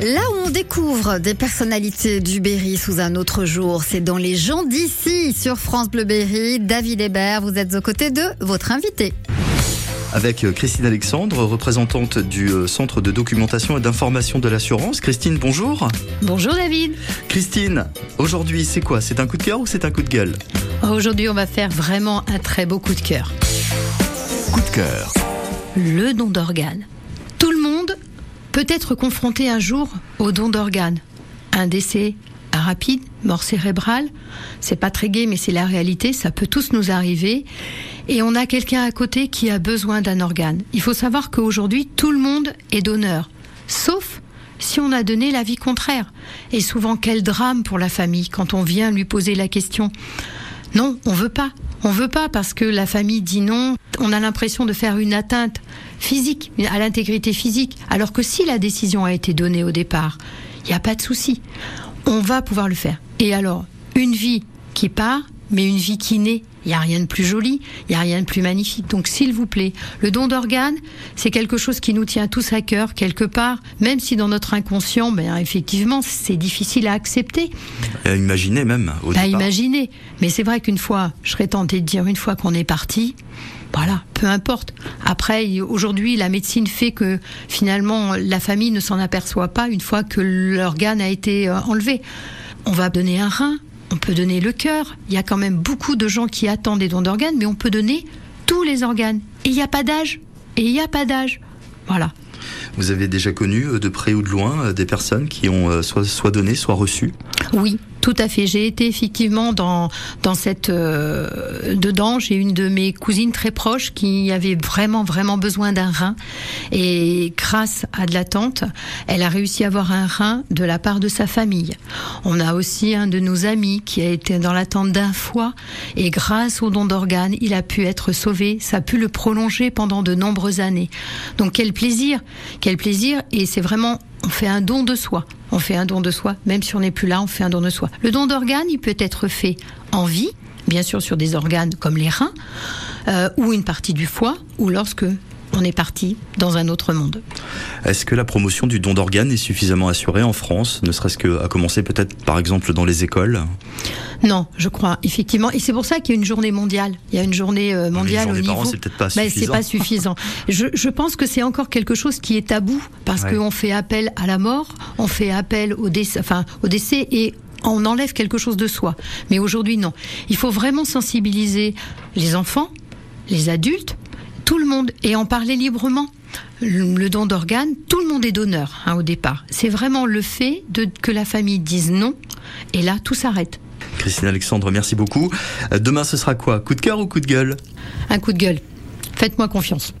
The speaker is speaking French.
Là où on découvre des personnalités du Berry sous un autre jour, c'est dans Les gens d'ici sur France Bleu Berry. David Hébert, vous êtes aux côtés de votre invité avec euh, Christine Alexandre, représentante du euh, Centre de documentation et d'information de l'assurance. Christine, bonjour. Bonjour David. Christine, aujourd'hui c'est quoi? C'est un coup de cœur ou c'est un coup de gueule? Aujourd'hui on va faire vraiment un très beau coup de cœur. Coup de cœur. Le don d'organes. Peut être confronté un jour au don d'organes. Un décès rapide, mort cérébrale, c'est pas très gai mais c'est la réalité, ça peut tous nous arriver. Et on a quelqu'un à côté qui a besoin d'un organe. Il faut savoir qu'aujourd'hui tout le monde est donneur, sauf si on a donné l'avis contraire. Et souvent quel drame pour la famille quand on vient lui poser la question. Non, on veut pas. On veut pas parce que la famille dit non. On a l'impression de faire une atteinte physique à l'intégrité physique, alors que si la décision a été donnée au départ, il n'y a pas de souci. On va pouvoir le faire. Et alors, une vie qui part, mais une vie qui naît. Il n'y a rien de plus joli, il n'y a rien de plus magnifique. Donc s'il vous plaît, le don d'organes, c'est quelque chose qui nous tient tous à cœur quelque part, même si dans notre inconscient, ben, effectivement, c'est difficile à accepter. à imaginer même. Au à imaginer. Mais c'est vrai qu'une fois, je serais tentée de dire une fois qu'on est parti, voilà, peu importe. Après, aujourd'hui, la médecine fait que finalement, la famille ne s'en aperçoit pas une fois que l'organe a été euh, enlevé. On va donner un rein, on peut donner le cœur. Il y a quand même beaucoup de gens qui attendent des dons d'organes, mais on peut donner tous les organes. Et il n'y a pas d'âge. Et il n'y a pas d'âge. Voilà. Vous avez déjà connu euh, de près ou de loin euh, des personnes qui ont euh, soit, soit donné, soit reçu? Oui, tout à fait. J'ai été effectivement dans dans cette euh, dedans. J'ai une de mes cousines très proches qui avait vraiment vraiment besoin d'un rein et grâce à de l'attente, elle a réussi à avoir un rein de la part de sa famille. On a aussi un de nos amis qui a été dans l'attente d'un foie et grâce au don d'organes, il a pu être sauvé. Ça a pu le prolonger pendant de nombreuses années. Donc quel plaisir, quel plaisir et c'est vraiment on fait un don de soi. On fait un don de soi, même si on n'est plus là, on fait un don de soi. Le don d'organes, il peut être fait en vie, bien sûr sur des organes comme les reins, euh, ou une partie du foie, ou lorsque on est parti dans un autre monde. Est-ce que la promotion du don d'organes est suffisamment assurée en France, ne serait-ce qu'à commencer peut-être par exemple dans les écoles? Non, je crois, effectivement. Et c'est pour ça qu'il y a une journée mondiale. Il y a une journée euh, mondiale au niveau. C'est peut-être pas suffisant. c'est pas suffisant. je, je, pense que c'est encore quelque chose qui est tabou parce qu'on fait appel à la mort, on fait appel au décès, enfin, au décès et on enlève quelque chose de soi. Mais aujourd'hui, non. Il faut vraiment sensibiliser les enfants, les adultes, tout le monde et en parler librement. Le, don d'organes, tout le monde est donneur hein, au départ. C'est vraiment le fait de, que la famille dise non et là tout s'arrête. Christine Alexandre, merci beaucoup. Euh, demain ce sera quoi? Coup de cœur ou coup de gueule? Un coup de gueule. Faites-moi confiance.